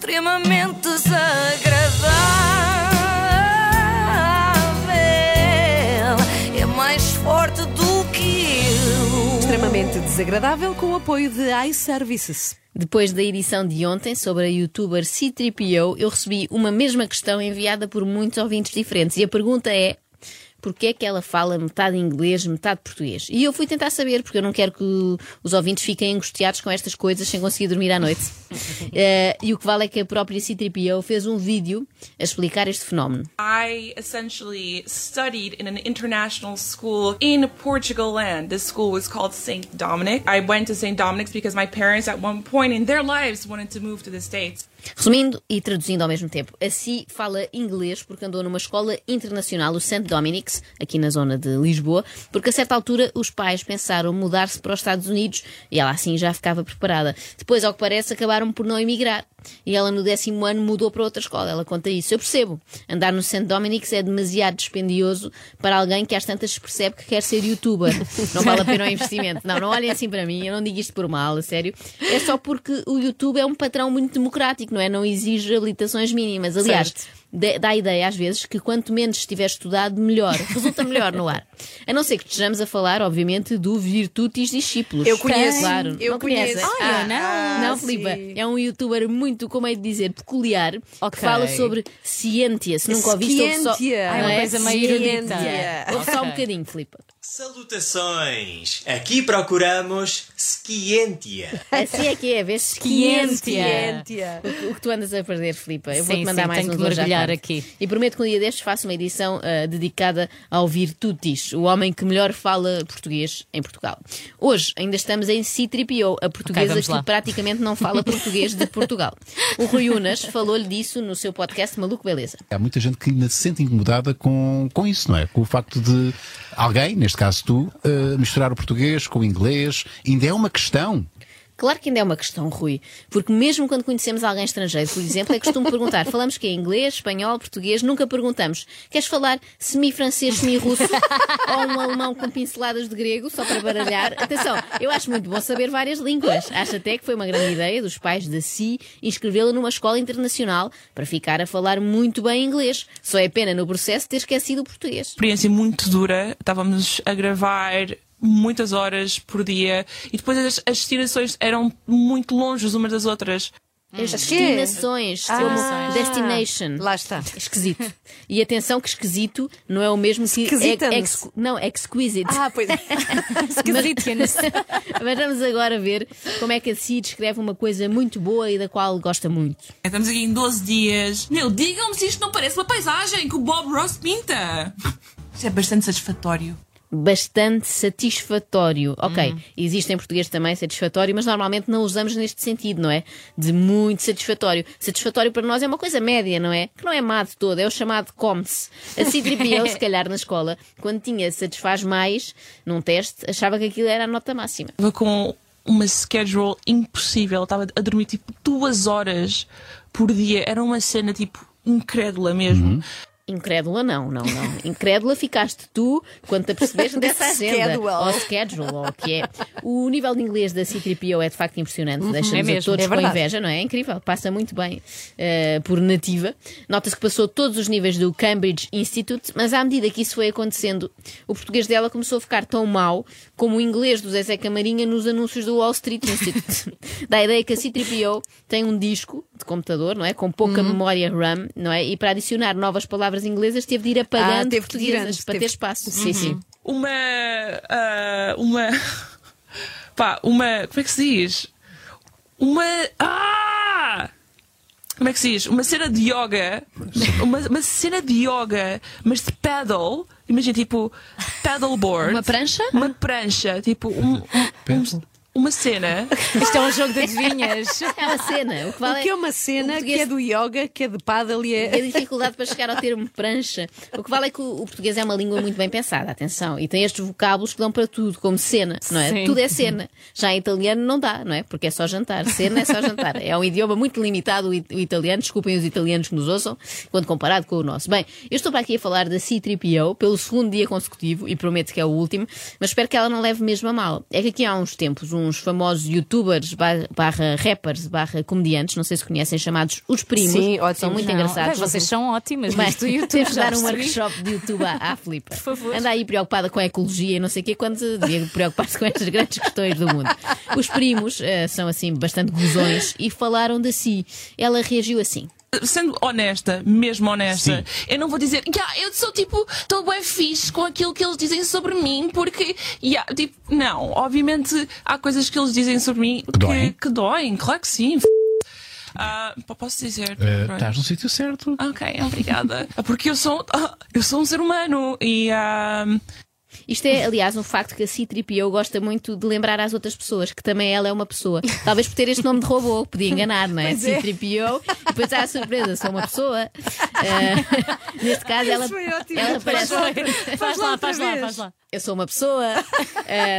extremamente desagradável. É mais forte do que eu. Extremamente desagradável com o apoio de iServices. Depois da edição de ontem sobre a youtuber C3PO, eu recebi uma mesma questão enviada por muitos ouvintes diferentes. E a pergunta é: porque é que ela fala metade inglês, metade português? E eu fui tentar saber, porque eu não quero que os ouvintes fiquem angustiados com estas coisas sem conseguir dormir à noite. Eh, e o que vale é que a própria C3PO fez um vídeo a explicar este fenómeno. I essentially studied in an international school in Portugal land. This school was called St. Dominic. I went to St. Dominic's because my parents at one point in their lives wanted to move to the States. Resumindo e traduzindo ao mesmo tempo, a Si fala inglês porque andou numa escola internacional, o St. Aqui na zona de Lisboa, porque a certa altura os pais pensaram mudar-se para os Estados Unidos e ela assim já ficava preparada. Depois, ao que parece, acabaram por não emigrar. E ela no décimo ano mudou para outra escola. Ela conta isso. Eu percebo. Andar no St. Dominic's é demasiado dispendioso para alguém que às tantas percebe que quer ser youtuber. Não vale a pena o investimento. Não, não olhem assim para mim. Eu não digo isto por mal, a sério. É só porque o YouTube é um patrão muito democrático, não é? Não exige habilitações mínimas. Aliás, Certo. Dá dá a ideia às vezes que quanto menos estiver estudado, melhor. Resulta melhor no ar. A não ser que estejamos a falar, obviamente, do Virtutis Discípulos. Eu conheço. Claro. Eu não conheço. conheces? Ah, não. não, sim. Filipa. É um youtuber muito, como é de dizer, peculiar, Ok. que fala sobre ciência. Se nunca ouviste, ouve só. Ciência. não É uma coisa meio erudita. Ouve só um bocadinho, Filipa. Salutações! Aqui procuramos Scientia. Assim é que é, vês? Ciência. O, que tu andas a perder, Filipa. Eu vou-te mandar sim, mais tenho uns que mergulhar aqui. E prometo que um dia destes faço uma edição ah, dedicada ao Virtutis, o homem que melhor fala português em Portugal. Hoje ainda estamos em C3PO, a portuguesa vamos que lá. praticamente não fala português de Portugal. O Rui Unas falou-lhe disso no seu podcast Maluco Beleza. Há muita gente que ainda se sente incomodada com, com isso, não é? Com o facto de alguém, neste caso tu, eh, misturar o português com o inglês. Ainda é uma questão. Claro que ainda é uma questão, Rui, porque mesmo quando conhecemos alguém estrangeiro, por exemplo, é costume perguntar: falamos que é inglês, espanhol, português, nunca perguntamos: queres falar semi-francês, semi-russo ou um alemão com pinceladas de grego, só para baralhar? Atenção, eu acho muito bom saber várias línguas. Acho até que foi uma grande ideia dos pais da Si inscrevê-la numa escola internacional para ficar a falar muito bem inglês. Só é pena no processo ter esquecido o português. Experiência muito dura. Estávamos a gravar muitas horas por dia e depois as, as destinações eram muito longe umas das outras. As As destinações, como Ah, destination. Lá está. Esquisito. E atenção que esquisito não é o mesmo que... Ex- não, exquisite. Ah, pois é. Esquisitinhas. Mas vamos agora ver como é que a Si descreve uma coisa muito boa e da qual gosta muito. Estamos aqui em 12 dias. Meu, digam-me se isto não parece uma paisagem que o Bob Ross pinta. Isto é bastante satisfatório. Bastante satisfatório. Ok, existe em português também satisfatório, mas normalmente não usamos neste sentido, não é? De muito satisfatório. Satisfatório para nós é uma coisa média, não é? Que não é má de todo, é o chamado come-se. A C-3PO, se calhar na escola, quando tinha satisfaz mais num teste, achava que aquilo era a nota máxima. Estava com uma schedule impossível. Estava a dormir tipo duas horas por dia. Era uma cena tipo incrédula mesmo. Incrédula não, não, não. Incrédula ficaste tu quando te apercebeste dessa agenda. Schedule. Ou schedule, ou o que é. O nível de inglês da C3PO é de facto impressionante. Deixa-nos é todos é com inveja, não é? É incrível. Passa muito bem eh, por nativa. Nota-se que passou todos os níveis do Cambridge Institute, mas à medida que isso foi acontecendo, o português dela começou a ficar tão mau como o inglês do Zezé Camarinha nos anúncios do Wall Street Institute. Dá a ideia que a C3PO tem um disco de computador, não é? Com pouca Uhum. memória RAM, não é? E para adicionar novas palavras inglesas teve de ir apagando Ah, teve portuguesas antes, para teve- ter espaço. Sim, sim. Uma. ah, uma. pá, uma. Como é que se diz? Uma. Ah! Como é que se diz? Uma cena de yoga. Uma, uma cena de yoga, mas de paddle. Imagina, tipo, paddleboard. Uma prancha? Uma prancha. Tipo, um, um- um- uma cena. Isto é um jogo de adivinhas. É uma cena. O que vale O que é uma cena português- que é do yoga, que é de paddle e a é. dificuldade para chegar ao termo prancha. O que vale é que o, o português é uma língua muito bem pensada, atenção, e tem estes vocábulos que dão para tudo, como cena, não é? Sim. Tudo é cena. Já em italiano não dá, não é? Porque é só jantar. Cena é só jantar. É um idioma muito limitado, o, it- o italiano. Desculpem os italianos que nos ouçam, quando comparado com o nosso. Bem, eu estou para aqui a falar da C3PO pelo segundo dia consecutivo, e prometo que é o último, mas espero que ela não leve mesmo a mal. É que aqui há uns tempos, um uns famosos youtubers ba- barra rappers barra comediantes, não sei se conhecem, chamados Os Primos. Sim, São ótimos. muito Não, engraçados. Vocês são ótimas nisto do YouTube. temos de dar um workshop de YouTube à, à Filipa. Por favor. Anda aí preocupada com a ecologia e não sei o quê, quando devia preocupar-se com estas grandes questões do mundo. Os primos eh, são assim bastante gozões e falaram de si. Ela reagiu assim. Sendo honesta, mesmo honesta, eu não vou dizer, "Ya, eu sou tipo, estou bem fixe com aquilo que eles dizem sobre mim, porque, ya, tipo, não, obviamente há coisas que eles dizem sobre mim que, doem? que doem, claro que sim. P- posso dizer? Pronto. estás no sítio certo. Ok, obrigada. Porque eu sou, ah, eu sou um ser humano e ah, Isto é, aliás, um facto que a C-3PO gosta muito de lembrar às outras pessoas que também ela é uma pessoa. Talvez por ter este nome de robô, podia enganar, não é? C-3PO, e depois há a surpresa, sou uma pessoa. Ah, neste caso, ela, ela parece. Faz lá, faz lá, faz lá. Eu sou uma pessoa.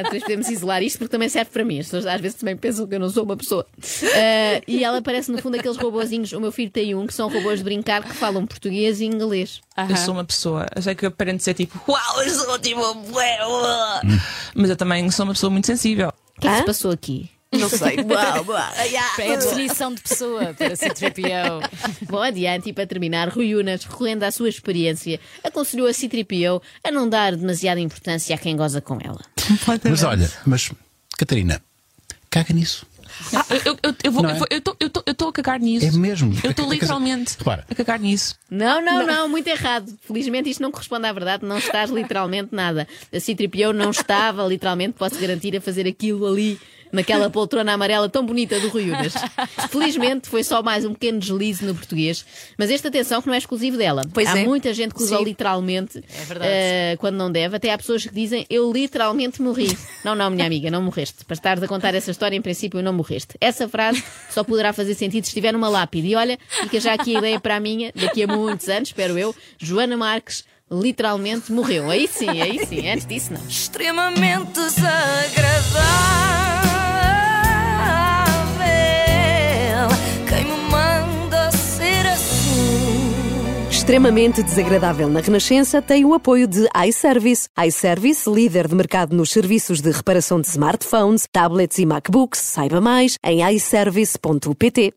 Depois podemos isolar isto porque também serve para mim. As pessoas às vezes também pensam que eu não sou uma pessoa. Ah, e ela parece, no fundo, aqueles robozinhos. O meu filho tem um que são robôs de brincar que falam português e inglês. eu sou uma pessoa. Eu sei que aparente ser tipo, uau, eu sou tipo, bué, ué." Mas eu também sou uma pessoa muito sensível. O que é que se passou aqui? Não sei. Uau, uau. É a definição de pessoa para ser 3PO. Bom, adiante e para terminar, Rui Unas, recorrendo à sua experiência, aconselhou a C-3PO a não dar demasiada importância a quem goza com ela. Mas olha, mas Catarina, caga nisso. Ah, eu, eu, eu vou, Não é? eu vou- eu estou eu tô- eu tô a cagar nisso. É mesmo. Eu estou literalmente repara. a cagar nisso. Não, não, não, muito errado. Felizmente isto não corresponde à verdade, não estás literalmente nada. A C-3PO não estava literalmente, posso garantir, a fazer aquilo ali naquela poltrona amarela tão bonita do Rui Unas. Felizmente foi só mais um pequeno deslize no português, mas esta atenção que não é exclusivo dela. Pois Há é. muita gente que usa Sim. literalmente É eh, quando não deve. Até há pessoas que dizem eu literalmente morri. Não, não, minha amiga, não morreste. Para estares a contar essa história, em princípio, não morreste. Essa frase só poderá fazer sentido se estiver numa lápide. E olha, fica já aqui a ideia para a minha, daqui a muitos anos, espero eu, Joana Marques literalmente morreu. Aí sim, aí sim. Antes disso, não. Extremamente desagradável. Extremamente desagradável na Renascença tem o apoio de iService. iService, líder de mercado nos serviços de reparação de smartphones, tablets e MacBooks. Saiba mais em iService.pt.